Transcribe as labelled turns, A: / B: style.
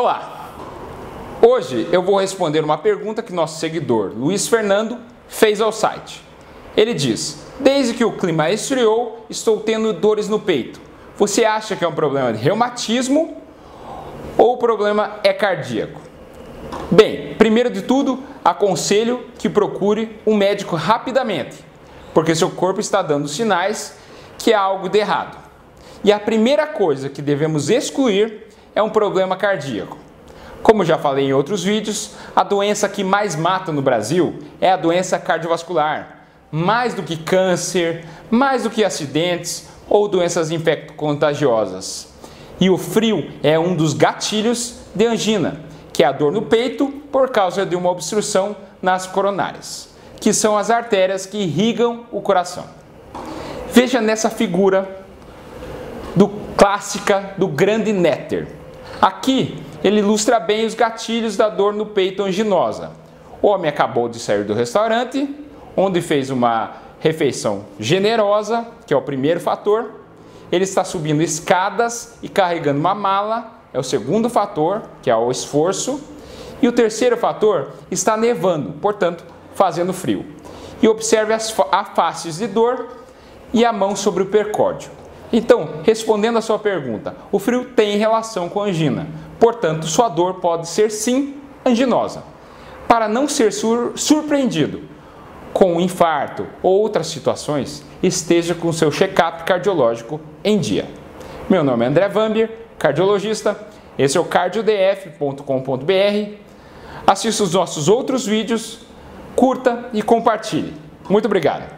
A: Olá! Hoje eu vou responder uma pergunta que nosso seguidor Luiz Fernando fez ao site. Ele diz: Desde que o clima esfriou, estou tendo dores no peito. Você acha que é um problema de reumatismo ou o problema é cardíaco? Bem, primeiro de tudo, aconselho que procure um médico rapidamente, porque seu corpo está dando sinais que há algo de errado. E a primeira coisa que devemos excluir é um problema cardíaco. Como já falei em outros vídeos, a doença que mais mata no Brasil é a doença cardiovascular. Mais do que câncer, mais do que acidentes ou doenças infecto-contagiosas. E o frio é um dos gatilhos de angina, que é a dor no peito por causa de uma obstrução nas coronárias, que são as artérias que irrigam o coração. Veja nessa figura do clássica do grande néter. Aqui ele ilustra bem os gatilhos da dor no peito anginosa. O homem acabou de sair do restaurante, onde fez uma refeição generosa, que é o primeiro fator. Ele está subindo escadas e carregando uma mala, é o segundo fator, que é o esforço. E o terceiro fator está nevando, portanto, fazendo frio. E observe as faces de dor e a mão sobre o percórdio. Então, respondendo a sua pergunta, o frio tem relação com angina, portanto, sua dor pode ser sim anginosa. Para não ser sur surpreendido com um infarto ou outras situações, esteja com seu check-up cardiológico em dia. Meu nome é André Vambier, cardiologista. Esse é o cardiodf.com.br. Assista os nossos outros vídeos, curta e compartilhe. Muito obrigado.